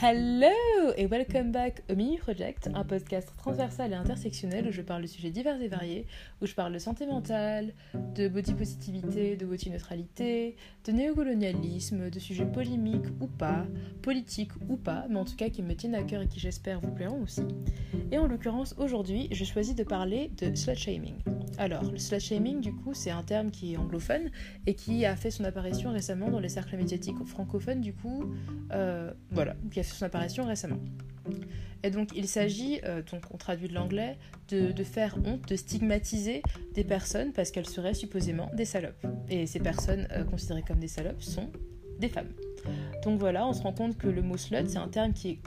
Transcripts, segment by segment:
Hello et welcome back au Mini Project, un podcast transversal et intersectionnel où je parle de sujets divers et variés, où je parle de santé mentale, de body positivité, de body neutralité, de néocolonialisme, de sujets polémiques ou pas, politiques ou pas, mais en tout cas qui me tiennent à cœur et qui j'espère vous plairont aussi. Et en l'occurrence aujourd'hui, je choisis de parler de slut shaming. Alors, le slut shaming du coup, c'est un terme qui est anglophone et qui a fait son apparition récemment dans les cercles médiatiques francophones du coup, euh, voilà, qui a son apparition récemment. Et donc il s'agit, euh, donc on traduit de l'anglais, de, faire honte, de stigmatiser des personnes parce qu'elles seraient supposément des salopes. Et ces personnes euh, considérées comme des salopes sont des femmes. Donc voilà, on se rend compte que le mot slut, c'est un terme qui est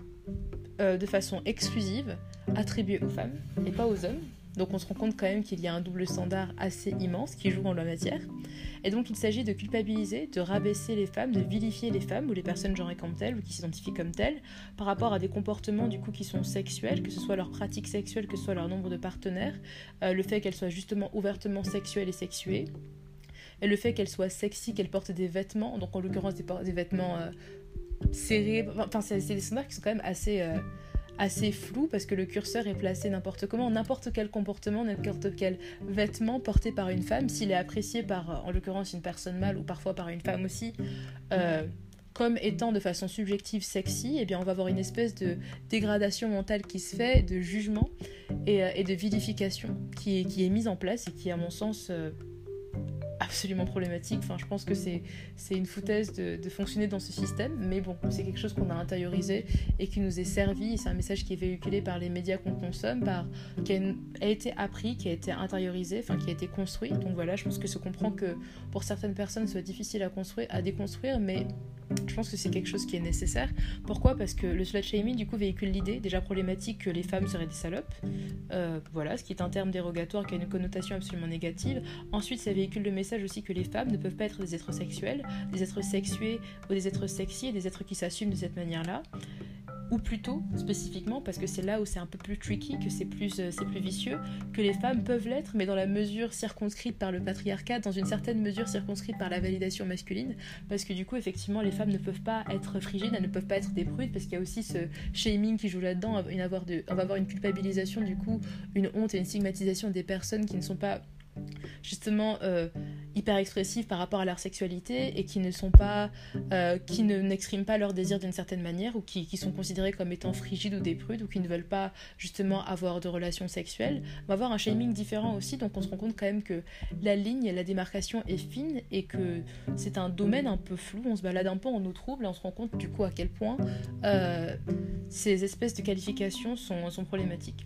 euh, de façon exclusive attribué aux femmes et pas aux hommes. Donc on se rend compte quand même qu'il y a un double standard assez immense qui joue en la matière. Et donc il s'agit de culpabiliser, de rabaisser les femmes, de vilifier les femmes ou les personnes genrées comme telles ou qui s'identifient comme telles par rapport à des comportements du coup qui sont sexuels, que ce soit leur pratique sexuelle, que ce soit leur nombre de partenaires, euh, le fait qu'elles soient justement ouvertement sexuelles et sexuées, et le fait qu'elles soient sexy, qu'elles portent des vêtements, donc en l'occurrence des, vêtements euh, serrés, enfin c'est des standards qui sont quand même assez... Euh, assez flou parce que le curseur est placé n'importe comment, n'importe quel comportement, n'importe quel vêtement porté par une femme, s'il est apprécié par, en l'occurrence, une personne mâle ou parfois par une femme aussi, euh, comme étant de façon subjective sexy, eh bien on va avoir une espèce de dégradation mentale qui se fait, de jugement et, euh, de vilification qui est, mise en place et qui, à mon sens, euh, absolument problématique. Enfin, je pense que c'est, c'est une foutaise de, fonctionner dans ce système, mais bon, c'est quelque chose qu'on a intériorisé et qui nous est servi. C'est un message qui est véhiculé par les médias qu'on consomme, par, qui a, été appris, qui a été intériorisé, enfin, qui a été construit. Donc voilà, je pense que se comprend que pour certaines personnes, soit difficile à construire, à déconstruire, mais je pense que c'est quelque chose qui est nécessaire. Pourquoi? Parce que le slut du coup véhicule l'idée déjà problématique que les femmes seraient des salopes. Euh, voilà, ce qui est un terme dérogatoire qui a une connotation absolument négative. Ensuite, ça véhicule le message aussi que les femmes ne peuvent pas être des êtres sexuels, des êtres sexués ou des êtres sexy et des êtres qui s'assument de cette manière-là ou plutôt spécifiquement parce que c'est là où c'est un peu plus tricky, que c'est plus, euh, c'est plus vicieux, que les femmes peuvent l'être, mais dans la mesure circonscrite par le patriarcat, dans une certaine mesure circonscrite par la validation masculine, parce que du coup effectivement les femmes ne peuvent pas être frigides, elles ne peuvent pas être des parce qu'il y a aussi ce shaming qui joue là-dedans, on va avoir une culpabilisation du coup, une honte et une stigmatisation des personnes qui ne sont pas justement euh, hyper expressives par rapport à leur sexualité et qui ne sont pas euh, qui ne n'expriment pas leur désir d'une certaine manière ou qui, sont considérés comme étant frigides ou des prudes ou qui ne veulent pas justement avoir de relations sexuelles. On va avoir un shaming différent aussi donc on se rend compte quand même que la ligne la démarcation est fine et que c'est un domaine un peu flou. On se balade un peu en eau trouble et on se rend compte du coup à quel point euh, ces espèces de qualifications sont problématiques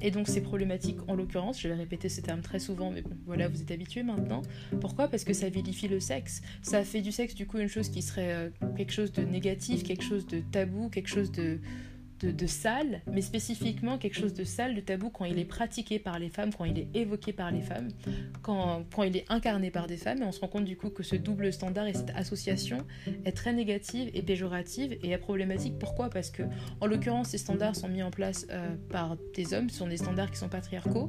et donc c'est problématique en l'occurrence, je vais répéter ce terme très souvent, mais bon, voilà, vous êtes habitués maintenant. Pourquoi? Parce que ça vilifie le sexe. Ça fait du sexe du coup une chose qui serait euh, quelque chose de négatif, quelque chose de tabou, quelque chose de, de, sale, mais spécifiquement quelque chose de sale, de tabou quand il est pratiqué par les femmes, quand il est évoqué par les femmes, quand, quand il est incarné par des femmes. Et on se rend compte du coup que ce double standard et cette association est très négative et péjorative et est problématique. Pourquoi? Parce que en l'occurrence, ces standards sont mis en place euh, par des hommes, ce sont des standards qui sont patriarcaux,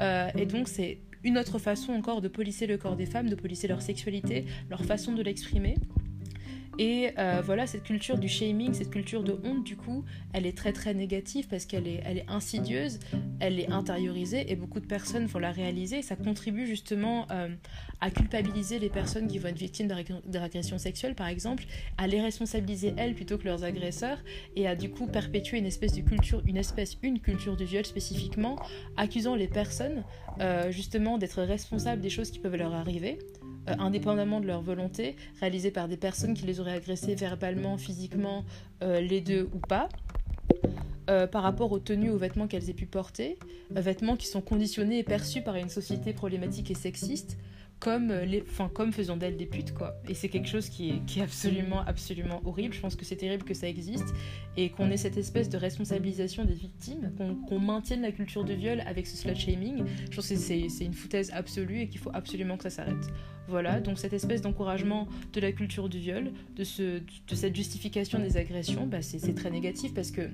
euh, et donc c'est une autre façon encore de polisser le corps des femmes, de polisser leur sexualité, leur façon de l'exprimer. Et euh, voilà, cette culture du shaming, cette culture de honte, du coup, elle est très très négative parce qu'elle est, elle est insidieuse, elle est intériorisée et beaucoup de personnes vont la réaliser. Et ça contribue justement euh, à culpabiliser les personnes qui vont être victimes d'agressions sexuelles, par exemple, à les responsabiliser elles plutôt que leurs agresseurs et à du coup perpétuer une espèce de culture, une espèce, une culture du viol spécifiquement, accusant les personnes euh, justement d'être responsables des choses qui peuvent leur arriver. Euh, indépendamment de leur volonté, réalisées par des personnes qui les auraient agressées verbalement, physiquement, euh, les deux ou pas. Euh, par rapport aux tenues, aux vêtements qu'elles aient pu porter, vêtements qui sont conditionnés et perçus par une société problématique et sexiste, comme, euh, les, comme faisant d'elle des putes, quoi. Et c'est quelque chose qui est, qui est absolument, absolument horrible. Je pense que c'est terrible que ça existe et qu'on ait cette espèce de responsabilisation des victimes, qu'on maintienne la culture de viol avec ce slut shaming. Je pense que c'est une foutaise absolue et qu'il faut absolument que ça s'arrête. Voilà, donc cette espèce d'encouragement de la culture du viol, de, ce, de cette justification des agressions, bah c'est très négatif parce que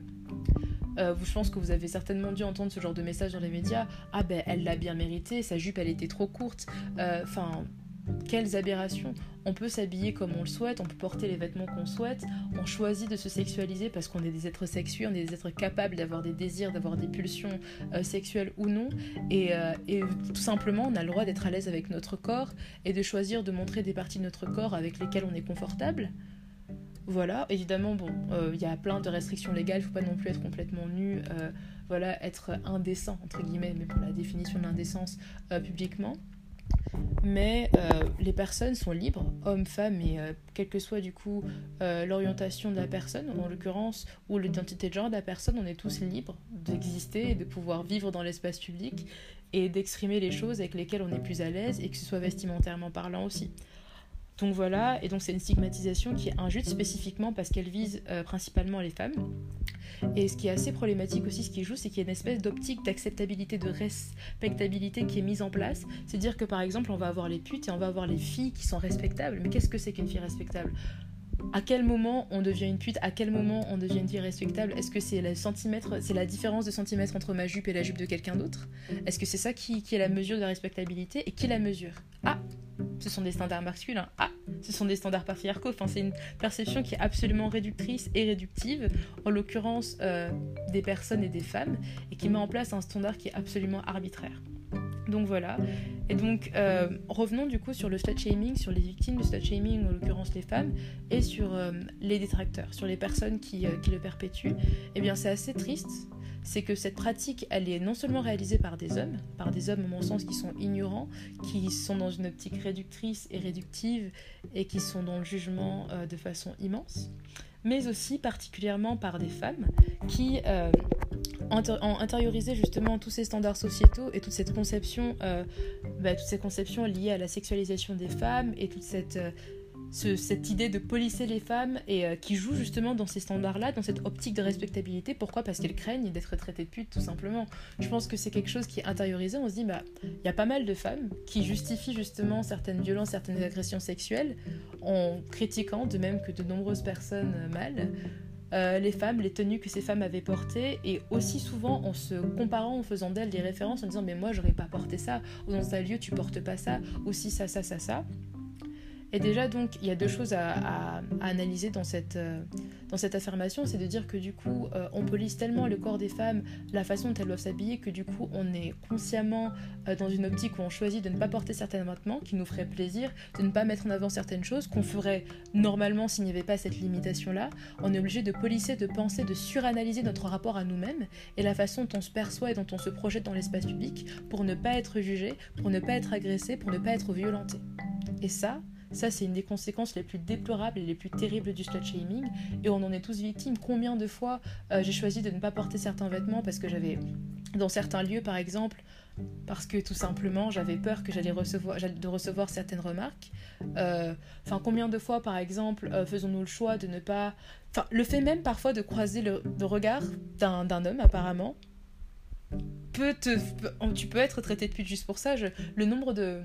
euh, je pense que vous avez certainement dû entendre ce genre de message dans les médias. Ah ben elle l'a bien mérité, sa jupe elle était trop courte. Euh, enfin, quelles aberrations. On peut s'habiller comme on le souhaite, on peut porter les vêtements qu'on souhaite, on choisit de se sexualiser parce qu'on est des êtres sexués, on est des êtres capables d'avoir des désirs, d'avoir des pulsions euh, sexuelles ou non. Et, et, tout simplement, on a le droit d'être à l'aise avec notre corps et de choisir de montrer des parties de notre corps avec lesquelles on est confortable. Voilà, évidemment, bon, euh, il y a plein de restrictions légales, il faut pas non plus être complètement nu, euh, voilà, être indécent, entre guillemets, mais pour la définition de l'indécence euh, publiquement. Mais les personnes sont libres, hommes, femmes, et quelle que soit du coup l'orientation de la personne, en l'occurrence, ou l'identité de genre de la personne, on est tous libres d'exister et de pouvoir vivre dans l'espace public et d'exprimer les choses avec lesquelles on est plus à l'aise et que ce soit vestimentairement parlant aussi. Donc voilà, et donc c'est une stigmatisation qui est injuste spécifiquement parce qu'elle vise euh, principalement les femmes. Et ce qui est assez problématique aussi, ce qui joue, c'est qu'il y a une espèce d'optique d'acceptabilité, de respectabilité qui est mise en place. C'est-à-dire que par exemple, on va avoir les putes et on va avoir les filles qui sont respectables. Mais qu'est-ce que c'est qu'une fille respectable? À quel moment on devient une pute, à quel moment on devient une fille respectable Est-ce que c'est la centimètre, c'est la différence de centimètre entre ma jupe et la jupe de quelqu'un d'autre? Est-ce que c'est ça qui, qui, est la mesure de la respectabilité et qui la mesure? Ah, ce sont des standards masculins. Ah, ce sont des standards patriarcaux. Enfin, c'est une perception qui est absolument réductrice et réductive, en l'occurrence euh, des personnes et des femmes, et qui met en place un standard qui est absolument arbitraire. Donc voilà. Et donc, euh, revenons du coup sur le slut shaming, sur les victimes du slut shaming, en l'occurrence les femmes, et sur euh, les détracteurs, sur les personnes qui, qui le perpétuent. Eh bien, c'est assez triste c'est que cette pratique, elle est non seulement réalisée par des hommes, par des hommes à mon sens qui sont ignorants, qui sont dans une optique réductrice et réductive et qui sont dans le jugement euh, de façon immense, mais aussi particulièrement par des femmes qui euh, ont intériorisé justement tous ces standards sociétaux et toute cette conception, euh, bah, toutes ces conceptions liées à la sexualisation des femmes et toute cette cette idée de polisser les femmes et euh, qui joue justement dans ces standards-là, dans cette optique de respectabilité. Pourquoi? Parce qu'elles craignent d'être traitées de pute, tout simplement. Je pense que c'est quelque chose qui est intériorisé. On se dit, bah, il y a pas mal de femmes qui justifient justement certaines violences, certaines agressions sexuelles en critiquant, de même que de nombreuses personnes mâles, euh, les femmes, les tenues que ces femmes avaient portées, et aussi souvent en se comparant, en faisant d'elles des références, en disant mais moi j'aurais pas porté ça, ou dans un lieu tu portes pas ça, aussi ça, ça, ça, ça. Et déjà, donc, il y a deux choses à, analyser dans cette, euh, dans cette affirmation, c'est de dire que du coup, euh, on polise tellement le corps des femmes, la façon dont elles doivent s'habiller, que du coup, on est consciemment euh, dans une optique où on choisit de ne pas porter certains vêtements qui nous feraient plaisir, de ne pas mettre en avant certaines choses qu'on ferait normalement s'il n'y avait pas cette limitation-là. On est obligé de polisser, de penser, de suranalyser notre rapport à nous-mêmes et la façon dont on se perçoit et dont on se projette dans l'espace public pour ne pas être jugé, pour ne pas être agressé, pour ne pas être violenté. Et ça, ça, c'est une des conséquences les plus déplorables et les plus terribles du slut shaming. Et on en est tous victimes. Combien de fois euh, j'ai choisi de ne pas porter certains vêtements parce que j'avais, dans certains lieux par exemple, parce que tout simplement j'avais peur que j'allais recevoir, de recevoir certaines remarques. Euh, enfin, combien de fois par exemple euh, faisons-nous le choix de ne pas. Enfin, le fait même parfois de croiser le, le regard d'un homme apparemment peut te, tu peux être traité de pute juste pour ça. le nombre de,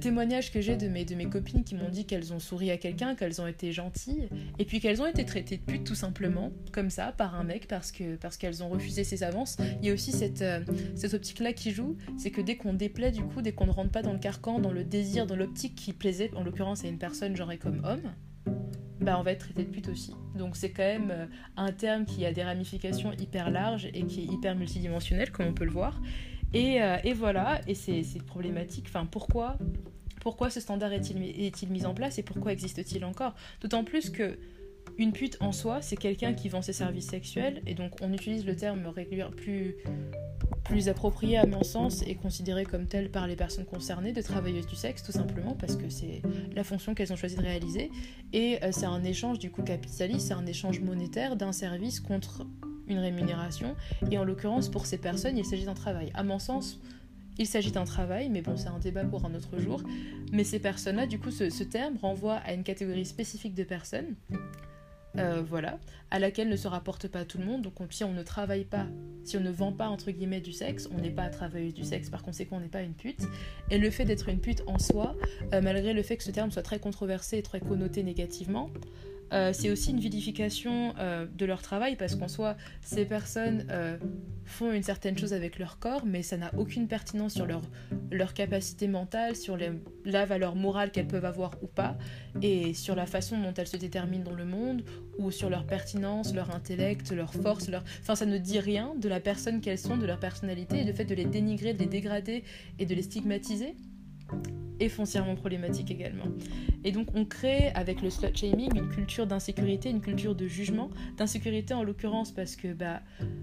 témoignages que j'ai de mes, de mes copines qui m'ont dit qu'elles ont souri à quelqu'un, qu'elles ont été gentilles, et puis qu'elles ont été traitées de pute tout simplement, comme ça, par un mec, parce parce qu'elles ont refusé ses avances. Il y a aussi cette, euh, cette optique-là qui joue, c'est que dès qu'on déplaît, du coup, dès qu'on ne rentre pas dans le carcan, dans le désir, dans l'optique qui plaisait, en l'occurrence à une personne genre comme homme, bah, on va être traité de pute aussi. Donc c'est quand même euh, un terme qui a des ramifications hyper larges et qui est hyper multidimensionnel, comme on peut le voir. Et, euh, voilà, et c'est problématique. Enfin, pourquoi, pourquoi ce standard est-il est mis en place et pourquoi existe-t-il encore? D'autant plus que une pute en soi, c'est quelqu'un qui vend ses services sexuels, et donc on utilise le terme régulier plus, plus approprié à mon sens et considéré comme tel par les personnes concernées de travailleuses du sexe, tout simplement parce que c'est la fonction qu'elles ont choisi de réaliser, et euh, c'est un échange du coup capitaliste, c'est un échange monétaire d'un service contre une rémunération, et en l'occurrence pour ces personnes, il s'agit d'un travail. À mon sens, il s'agit d'un travail, mais bon, c'est un débat pour un autre jour. Mais ces personnes-là, du coup, ce, ce terme renvoie à une catégorie spécifique de personnes voilà, à laquelle ne se rapporte pas tout le monde. Donc si on ne travaille pas si on ne vend pas entre guillemets du sexe, on n'est pas travailleuse du sexe, par conséquent on n'est pas une pute. Et le fait d'être une pute en soi, euh, malgré le fait que ce terme soit très controversé et très connoté négativement, euh, c'est aussi une vilification euh, de leur travail parce qu'en soi, ces personnes font une certaine chose avec leur corps, mais ça n'a aucune pertinence sur leur, capacité mentale, sur la valeur morale qu'elles peuvent avoir ou pas, et sur la façon dont elles se déterminent dans le monde, ou sur leur pertinence, leur intellect, leur force. Leur... Enfin, ça ne dit rien de la personne qu'elles sont, de leur personnalité, et le fait de les dénigrer, de les dégrader et de les stigmatiser est foncièrement problématique également. Et donc on crée avec le slut shaming une culture d'insécurité, une culture de jugement, d'insécurité en l'occurrence parce que bah,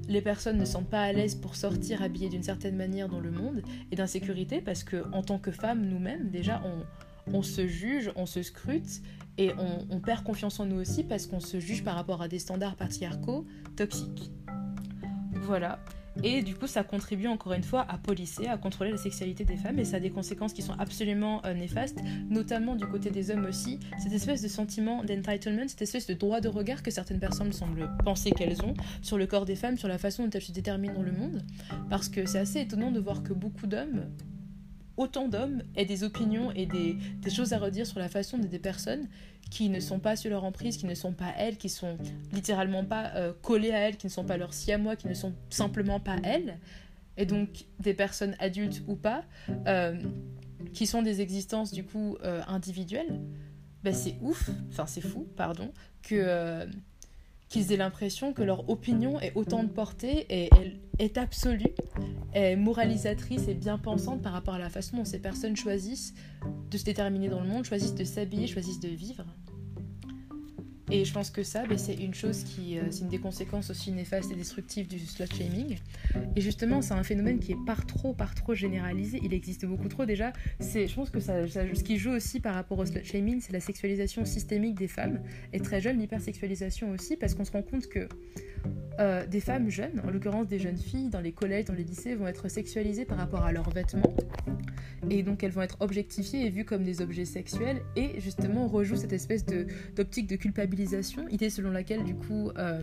les personnes ne sont pas à l'aise pour sortir habillées d'une certaine manière dans le monde, et d'insécurité parce que en tant que femmes nous-mêmes déjà on, on se juge, on se scrute et on, perd confiance en nous aussi parce qu'on se juge par rapport à des standards patriarcaux toxiques. Voilà. Et du coup, ça contribue encore une fois à policer, à contrôler la sexualité des femmes, et ça a des conséquences qui sont absolument euh, néfastes, notamment du côté des hommes aussi. Cette espèce de sentiment d'entitlement, cette espèce de droit de regard que certaines personnes semblent penser qu'elles ont sur le corps des femmes, sur la façon dont elles se déterminent dans le monde. Parce que c'est assez étonnant de voir que beaucoup d'hommes autant d'hommes aient des opinions et des, choses à redire sur la façon des personnes qui ne sont pas sur leur emprise, qui ne sont pas elles, qui sont littéralement pas euh, collées à elles, qui ne sont pas leurs siamois, qui ne sont simplement pas elles, et donc des personnes adultes ou pas, euh, qui sont des existences du coup euh, individuelles, ben c'est ouf, enfin c'est fou, pardon, que qu'ils aient l'impression que leur opinion est autant de portée et est, est absolue, est moralisatrice et bien pensante par rapport à la façon dont ces personnes choisissent de se déterminer dans le monde, choisissent de s'habiller, choisissent de vivre. Et je pense que ça, ben, c'est une chose qui, euh, c'est une des conséquences aussi néfastes et destructives du slut shaming. Et justement, c'est un phénomène qui est par trop, par trop généralisé. Il existe beaucoup trop déjà. Je pense que ce qui joue aussi par rapport au slut shaming, c'est la sexualisation systémique des femmes et très jeune, l'hypersexualisation aussi, parce qu'on se rend compte que euh, des femmes jeunes, en l'occurrence des jeunes filles dans les collèges, dans les lycées, vont être sexualisées par rapport à leurs vêtements. Et donc elles vont être objectifiées et vues comme des objets sexuels. Et justement, on rejoue cette espèce d'optique de idée selon laquelle du coup... euh,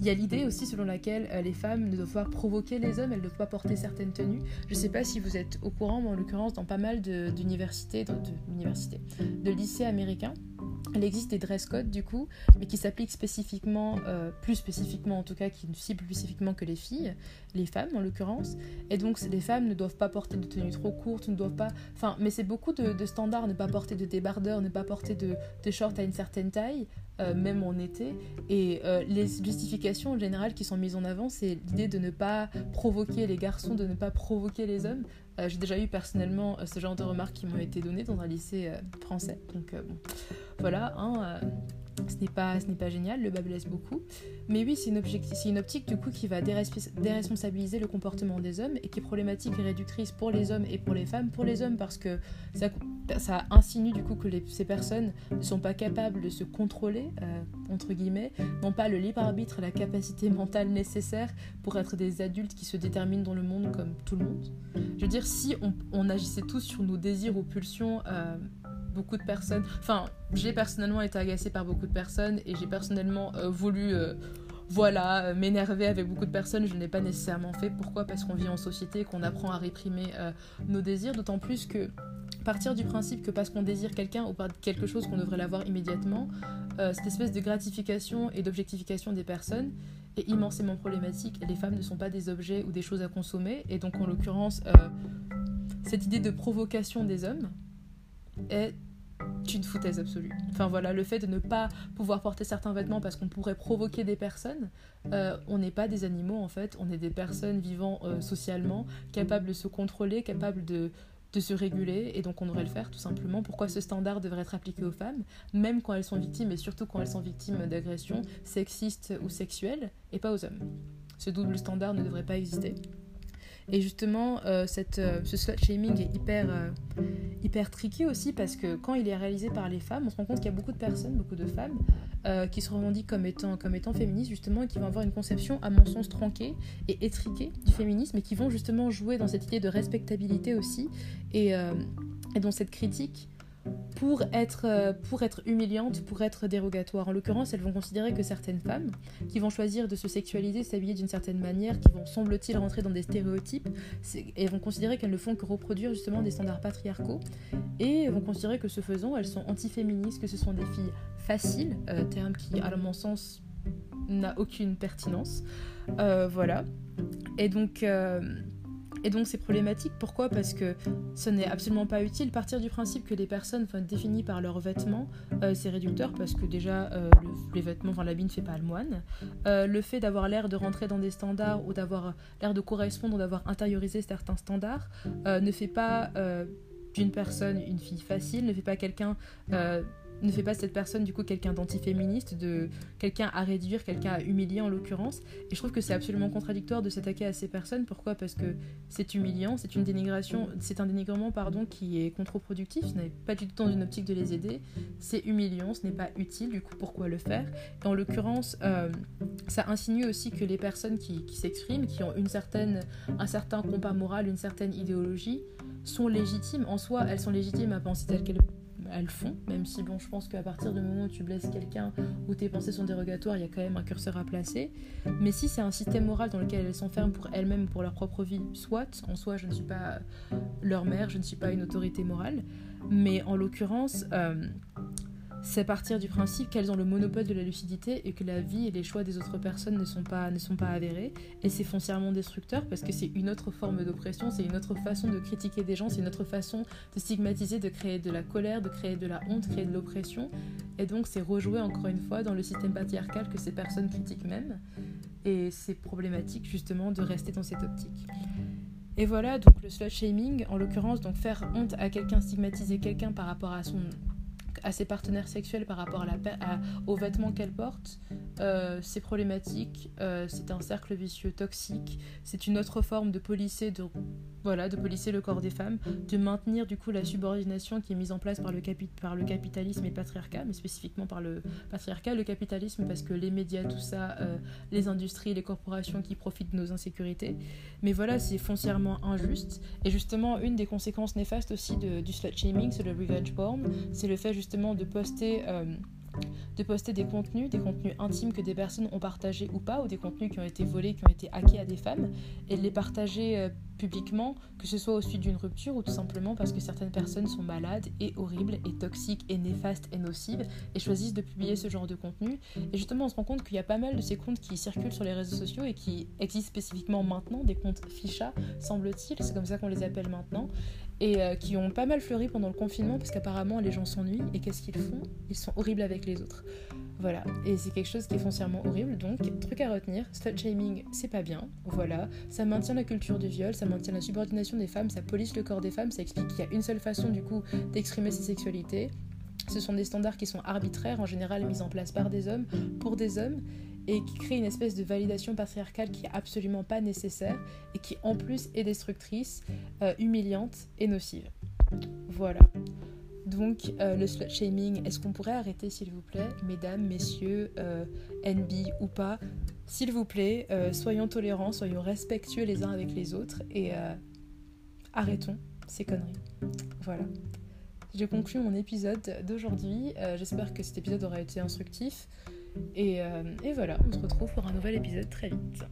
il y a l'idée aussi selon laquelle euh, les femmes ne doivent pas provoquer les hommes, elles ne doivent pas porter certaines tenues. Je ne sais pas si vous êtes au courant, mais en l'occurrence, dans pas mal d'universités, de lycées américains, il existe des dress codes du coup, mais qui s'appliquent spécifiquement, euh, plus spécifiquement en tout cas, qui ciblent plus spécifiquement que les filles, les femmes en l'occurrence. Et donc les femmes ne doivent pas porter de tenues trop courtes, ne doivent pas... Enfin, mais c'est beaucoup de, standards, ne pas porter de débardeurs, ne pas porter de, shorts à une certaine taille, euh, même en été. Et euh, les justifications en général qui sont mises en avant, c'est l'idée de ne pas provoquer les garçons, de ne pas provoquer les hommes. J'ai déjà eu personnellement ce genre de remarques qui m'ont été données dans un lycée français. Donc voilà, hein, euh, ce n'est pas, pas génial, le bas blesse beaucoup. Mais oui, c'est une, une optique du coup qui va dérespons- déresponsabiliser le comportement des hommes et qui est problématique et réductrice pour les hommes et pour les femmes. Pour les hommes parce que ça, ça insinue du coup que ces personnes ne sont pas capables de se contrôler, euh, entre guillemets, n'ont pas le libre arbitre la capacité mentale nécessaire pour être des adultes qui se déterminent dans le monde comme tout le monde. Je veux dire, si on, on agissait tous sur nos désirs ou pulsions, euh, beaucoup de personnes. Enfin, j'ai personnellement été agacée par beaucoup de personnes et j'ai personnellement euh, voulu. euh, voilà, euh, m'énerver avec beaucoup de personnes, je ne l'ai pas nécessairement fait. Pourquoi? Parce qu'on vit en société qu'on apprend à réprimer nos désirs, d'autant plus que partir du principe que parce qu'on désire quelqu'un ou par quelque chose qu'on devrait l'avoir immédiatement, cette espèce de gratification et d'objectification des personnes est immensément problématique. Les femmes ne sont pas des objets ou des choses à consommer, et donc en l'occurrence, cette idée de provocation des hommes est une foutaise absolue. Enfin voilà, le fait de ne pas pouvoir porter certains vêtements parce qu'on pourrait provoquer des personnes, euh, on n'est pas des animaux en fait, on est des personnes vivant euh, socialement, capables de se contrôler, capables de, de se réguler, et donc on devrait le faire tout simplement. Pourquoi ce standard devrait être appliqué aux femmes, même quand elles sont victimes, et surtout quand elles sont victimes d'agressions sexistes ou sexuelles, et pas aux hommes Ce double standard ne devrait pas exister. Et justement, euh, cette, euh, ce slut shaming est hyper, euh, hyper tricky aussi parce que quand il est réalisé par les femmes, on se rend compte qu'il y a beaucoup de personnes, beaucoup de femmes, euh, qui se revendiquent comme étant, comme étant féministes justement et qui vont avoir une conception, à mon sens, tronquée et étriquée du féminisme et qui vont justement jouer dans cette idée de respectabilité aussi et, et dans cette critique pour être, euh, pour être humiliantes, pour être dérogatoires. En l'occurrence, elles vont considérer que certaines femmes qui vont choisir de se sexualiser, s'habiller d'une certaine manière, qui vont, semble-t-il, rentrer dans des stéréotypes, et vont considérer qu'elles ne font que reproduire justement des standards patriarcaux, et vont considérer que ce faisant, elles sont antiféministes, que ce sont des filles faciles, euh, terme qui, à mon sens, n'a aucune pertinence. Euh, voilà. Et donc, et donc c'est problématique. Pourquoi? Parce que ce n'est absolument pas utile. Partir du principe que les personnes sont définies par leurs vêtements, euh, c'est réducteur parce que déjà euh, les vêtements, enfin l'habit ne fait pas le moine. Euh, le fait d'avoir l'air de rentrer dans des standards ou d'avoir l'air de correspondre ou d'avoir intériorisé certains standards ne fait pas d'une personne une fille facile, ne fait pas quelqu'un ne fait pas cette personne du coup quelqu'un d'antiféministe, de quelqu'un à réduire, quelqu'un à humilier en l'occurrence. Et je trouve que c'est absolument contradictoire de s'attaquer à ces personnes. Pourquoi? Parce que c'est humiliant, c'est une dénigration, c'est un dénigrement pardon qui est contre-productif. Ce n'est pas du tout dans une optique de les aider. C'est humiliant, ce n'est pas utile. Du coup, pourquoi le faire? Et en l'occurrence, euh, ça insinue aussi que les personnes qui, s'expriment, qui ont une certaine, un certain compas moral, une certaine idéologie, sont légitimes. En soi, elles sont légitimes à penser telles qu'elles elles font, même si bon, je pense qu'à partir du moment où tu blesses quelqu'un ou tes pensées sont dérogatoires, il y a quand même un curseur à placer. Mais si c'est un système moral dans lequel elles s'enferment pour elles-mêmes, pour leur propre vie, soit, en soi, je ne suis pas leur mère, je ne suis pas une autorité morale, mais en l'occurrence, euh, c'est partir du principe qu'elles ont le monopole de la lucidité et que la vie et les choix des autres personnes ne sont pas, ne sont pas avérés. Et c'est foncièrement destructeur parce que c'est une autre forme d'oppression, c'est une autre façon de critiquer des gens, c'est une autre façon de stigmatiser, de créer de la colère, de créer de la honte, créer de l'oppression. Et donc c'est rejouer encore une fois dans le système patriarcal que ces personnes critiquent même. Et c'est problématique justement de rester dans cette optique. Et voilà, donc le slut shaming, en l'occurrence, donc faire honte à quelqu'un, stigmatiser quelqu'un par rapport à son à ses partenaires sexuels par rapport à la, aux vêtements qu'elle porte, euh, c'est problématique, euh, c'est un cercle vicieux toxique, c'est une autre forme de polisser, de, voilà, de polisser le corps des femmes, de maintenir du coup la subordination qui est mise en place par le, capitalisme et le patriarcat, mais spécifiquement par le patriarcat, le capitalisme parce que les médias, tout ça, euh, les industries, les corporations qui profitent de nos insécurités. Mais voilà, c'est foncièrement injuste. Et justement, une des conséquences néfastes aussi de, du slut shaming, c'est le revenge porn, c'est le fait justement de poster de poster des contenus, des contenus intimes que des personnes ont partagés ou pas, ou des contenus qui ont été volés, qui ont été hackés à des femmes, et de les partager euh, publiquement, que ce soit au suite d'une rupture ou tout simplement parce que certaines personnes sont malades et horribles et toxiques et néfastes et nocives et choisissent de publier ce genre de contenu. Et justement, on se rend compte qu'il y a pas mal de ces comptes qui circulent sur les réseaux sociaux et qui existent spécifiquement maintenant, des comptes ficha, semble-t-il, c'est comme ça qu'on les appelle maintenant, et euh, qui ont pas mal fleuri pendant le confinement parce qu'apparemment les gens s'ennuient. Et qu'est-ce qu'ils font? Ils sont horribles avec les autres. Voilà, et c'est quelque chose qui est foncièrement horrible, donc truc à retenir, slut shaming c'est pas bien, voilà, ça maintient la culture du viol, ça maintient la subordination des femmes, ça police le corps des femmes, ça explique qu'il y a une seule façon du coup d'exprimer ses sexualités, ce sont des standards qui sont arbitraires, en général mis en place par des hommes, pour des hommes, et qui créent une espèce de validation patriarcale qui est absolument pas nécessaire et qui en plus est destructrice, euh, humiliante et nocive. Voilà. Donc, euh, le slut shaming, est-ce qu'on pourrait arrêter, s'il vous plaît, mesdames, messieurs, euh, NB ou pas? S'il vous plaît, soyons tolérants, soyons respectueux les uns avec les autres et arrêtons ces conneries. Voilà. Je conclue mon épisode d'aujourd'hui. J'espère que cet épisode aura été instructif. Et, et voilà, on se retrouve pour un nouvel épisode très vite.